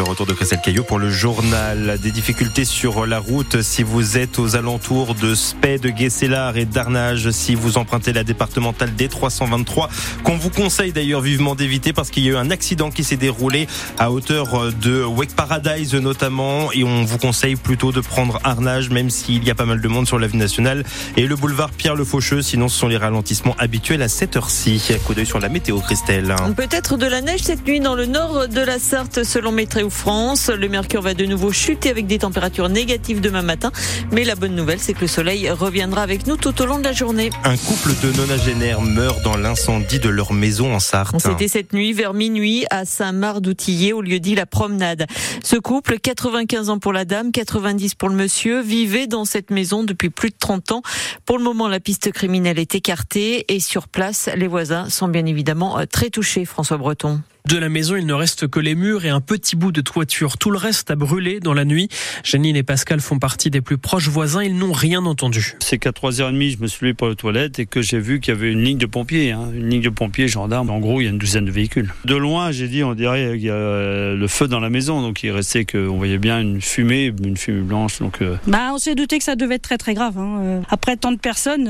Le retour de Christelle Caillot pour le journal. Des difficultés sur la route si vous êtes aux alentours de Spey, de Guesselard et d'Arnage, si vous empruntez la départementale D323, qu'on vous conseille d'ailleurs vivement d'éviter parce qu'il y a eu un accident qui s'est déroulé à hauteur de Wake Paradise notamment et on vous conseille plutôt de prendre Arnage même s'il y a pas mal de monde sur l'avenue nationale et le boulevard Pierre Le Faucheux, sinon ce sont les ralentissements habituels à cette heure-ci. Coup d'œil sur la météo, Christelle. Peut-être de la neige cette nuit dans le nord de la Sarthe selon Météo France. Le mercure va de nouveau chuter avec des températures négatives demain matin. Mais la bonne nouvelle, c'est que le soleil reviendra avec nous tout au long de la journée. Un couple de nonagénaires meurt dans l'incendie de leur maison en Sarthe. C'était cette nuit vers minuit à Saint-Marc-d'Outillier au lieu dit la promenade. Ce couple, 95 ans pour la dame, 90 pour le monsieur, vivait dans cette maison depuis plus de 30 ans. Pour le moment, la piste criminelle est écartée et sur place, les voisins sont bien évidemment très touchés, François Breton. De la maison, il ne reste que les murs et un petit bout de toiture. Tout le reste a brûlé dans la nuit. Janine et Pascal font partie des plus proches voisins. Ils n'ont rien entendu. C'est qu'à 3h30, je me suis levé pour les toilettes et que j'ai vu qu'il y avait une ligne de pompiers. Hein. une ligne de pompiers, gendarmes. En gros, il y a une douzaine de véhicules. De loin, j'ai dit, on dirait qu'il y a euh, le feu dans la maison. Donc il restait qu'on voyait bien une fumée, une fumée blanche. Donc, euh. bah, on s'est douté que ça devait être très très grave. Hein. Euh, après tant de personnes,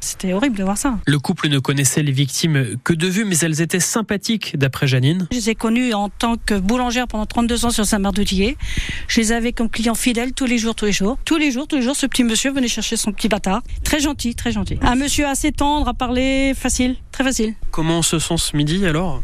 c'était horrible de voir ça. Le couple ne connaissait les victimes que de vue, mais elles étaient sympathiques, d'après Janine. Je les ai connues en tant que boulangère pendant 32 ans sur Saint-Marc-de-Tillier. Je les avais comme clients fidèles tous les jours, tous les jours. Tous les jours, tous les jours, ce petit monsieur venait chercher son petit bâtard. Très gentil, très gentil. Un monsieur assez tendre, à parler facile, très facile. Comment on se sent ce midi alors?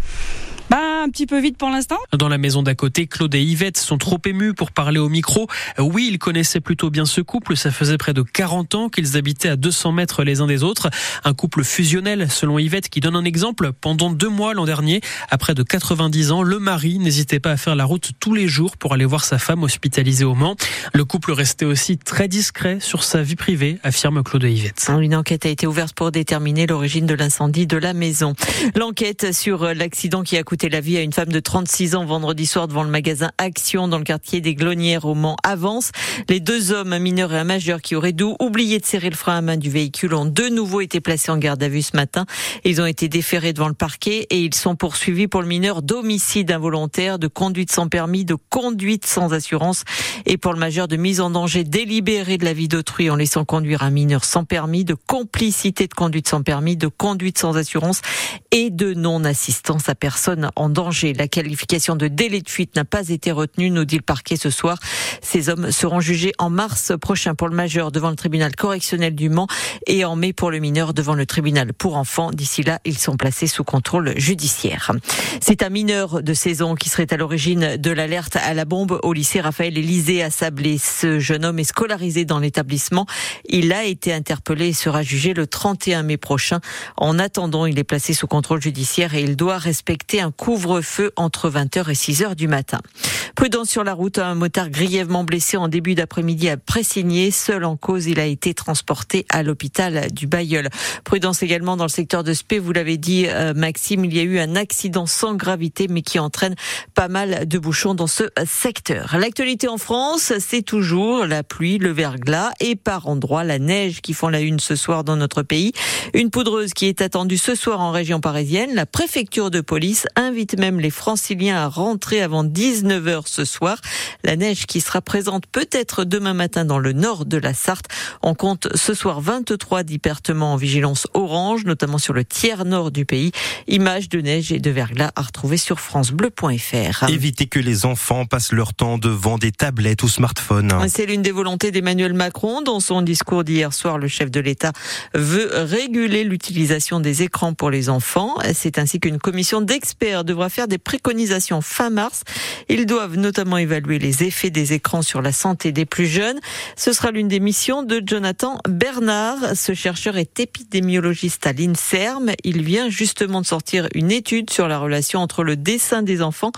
Un petit peu vite pour l'instant. Dans la maison d'à côté, Claude et Yvette sont trop émus pour parler au micro. Oui, ils connaissaient plutôt bien ce couple. Ça faisait près de 40 ans qu'ils habitaient à 200 mètres les uns des autres. Un couple fusionnel, selon Yvette, qui donne un exemple. Pendant deux mois l'an dernier, à près de 90 ans, le mari n'hésitait pas à faire la route tous les jours pour aller voir sa femme hospitalisée au Mans. Le couple restait aussi très discret sur sa vie privée, affirme Claude et Yvette. Une enquête a été ouverte pour déterminer l'origine de l'incendie de la maison. L'enquête sur l'accident qui a coûté la vie à une femme de 36 ans vendredi soir devant le magasin Action dans le quartier des Glonnières au Mans avance. Les deux hommes, un mineur et un majeur qui auraient dû oublier de serrer le frein à main du véhicule ont de nouveau été placés en garde à vue ce matin. Ils ont été déférés devant le parquet et ils sont poursuivis pour le mineur d'homicide involontaire, de conduite sans permis, de conduite sans assurance et pour le majeur de mise en danger délibérée de la vie d'autrui en laissant conduire un mineur sans permis, de complicité de conduite sans permis, de conduite sans assurance et de non-assistance à personne en danger. La qualification de délai de fuite n'a pas été retenue, nous dit le parquet ce soir. Ces hommes seront jugés en mars prochain pour le majeur devant le tribunal correctionnel du Mans et en mai pour le mineur devant le tribunal pour enfants. D'ici là, ils sont placés sous contrôle judiciaire. C'est un mineur de saison qui serait à l'origine de l'alerte à la bombe au lycée Raphaël Élysée à Sablé. Ce jeune homme est scolarisé dans l'établissement. Il a été interpellé et sera jugé le 31 mai prochain. En attendant, il est placé sous contrôle judiciaire et il doit respecter un couvre-feu entre 20h et 6h du matin. Prudence sur la route, un motard grièvement blessé en début d'après-midi à Pressigné. Seul en cause, il a été transporté à l'hôpital du Bayeul. Prudence également dans le secteur de Spé, vous l'avez dit euh, Maxime, il y a eu un accident sans gravité mais qui entraîne pas mal de bouchons dans ce secteur. L'actualité en France, c'est toujours la pluie, le verglas et par endroits la neige qui font la une ce soir dans notre pays. Une poudreuse qui est attendue ce soir en région parisienne. La préfecture de police invite même les franciliens à rentrer avant 19h ce soir. La neige qui sera présente peut-être demain matin dans le nord de la Sarthe. On compte ce soir 23 départements en vigilance orange, notamment sur le tiers nord du pays. Images de neige et de verglas à retrouver sur francebleu.fr. Éviter que les enfants passent leur temps devant des tablettes ou smartphones. C'est l'une des volontés d'Emmanuel Macron. Dans son discours d'hier soir, le chef de l'État veut réguler l'utilisation des écrans pour les enfants. C'est ainsi qu'une commission d'experts devra faire des préconisations fin mars. Ils doivent notamment évaluer les effets des écrans sur la santé des plus jeunes. Ce sera l'une des missions de Jonathan Bernard. Ce chercheur est épidémiologiste à l'INSERM. Il vient justement de sortir une étude sur la relation entre le dessin des enfants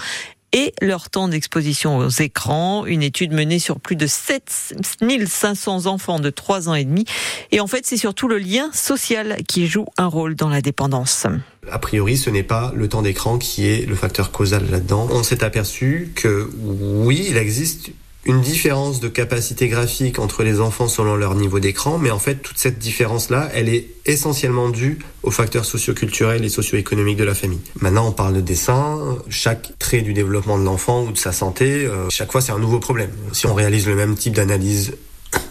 et leur temps d'exposition aux écrans. Une étude menée sur plus de 7500 enfants de 3 ans et demi. Et en fait, c'est surtout le lien social qui joue un rôle dans la dépendance. A priori, ce n'est pas le temps d'écran qui est le facteur causal là-dedans. On s'est aperçu que oui, il existe une différence de capacité graphique entre les enfants selon leur niveau d'écran, mais en fait, toute cette différence-là, elle est essentiellement due aux facteurs socioculturels et socio-économiques de la famille. Maintenant, on parle de dessin, chaque trait du développement de l'enfant ou de sa santé, euh, chaque fois, c'est un nouveau problème. Si on réalise le même type d'analyse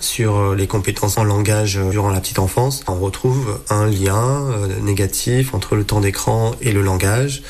sur euh, les compétences en langage euh, durant la petite enfance, on retrouve un lien négatif entre le temps d'écran et le langage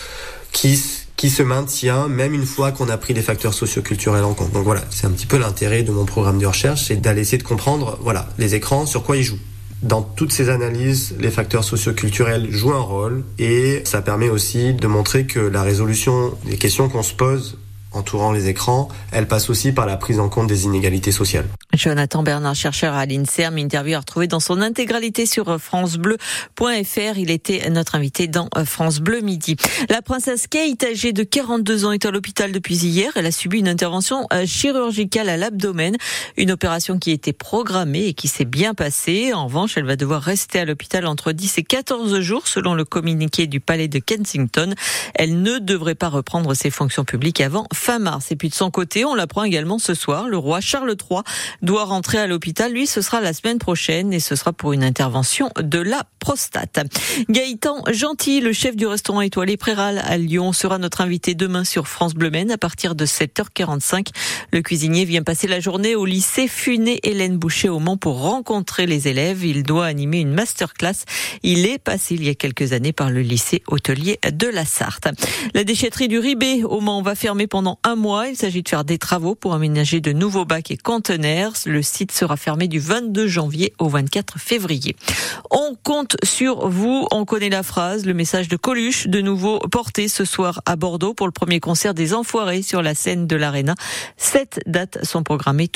qui qui se maintient même une fois qu'on a pris des facteurs socioculturels en compte. Donc voilà, c'est un petit peu l'intérêt de mon programme de recherche, c'est d'aller essayer de comprendre, voilà, les écrans, sur quoi ils jouent. Dans toutes ces analyses, les facteurs socioculturels jouent un rôle et ça permet aussi de montrer que la résolution des questions qu'on se pose entourant les écrans, elle passe aussi par la prise en compte des inégalités sociales. Jonathan Bernard, chercheur à l'INSERM, interview à retrouver dans son intégralité sur francebleu.fr. Il était notre invité dans France Bleu Midi. La princesse Kate, âgée de 42 ans, est à l'hôpital depuis hier. Elle a subi une intervention euh, chirurgicale à l'abdomen, une opération qui était programmée et qui s'est bien passée. En revanche, elle va devoir rester à l'hôpital entre 10 et 14 jours selon le communiqué du palais de Kensington. Elle ne devrait pas reprendre ses fonctions publiques avant fin mars. Et puis de son côté, on l'apprend également ce soir, le roi Charles III doit rentrer à l'hôpital. Lui, ce sera la semaine prochaine et ce sera pour une intervention de la prostate. Gaëtan Gentil, le chef du restaurant étoilé Préral à Lyon, sera notre invité demain sur France Bleu Maine à partir de 7h45. Le cuisinier vient passer la journée au lycée Funé Hélène Boucher au Mans pour rencontrer les élèves. Il doit animer une masterclass. Il est passé il y a quelques années par le lycée hôtelier de la Sarthe. La déchetterie du Ribé au Mans va fermer pendant un mois. Il s'agit de faire des travaux pour aménager de nouveaux bacs et conteneurs. Le site sera fermé du 22 janvier au 24 février. On compte sur vous. On connaît la phrase, le message de Coluche, de nouveau porté ce soir à Bordeaux pour le premier concert des Enfoirés sur la scène de l'Arena. Sept dates sont programmées.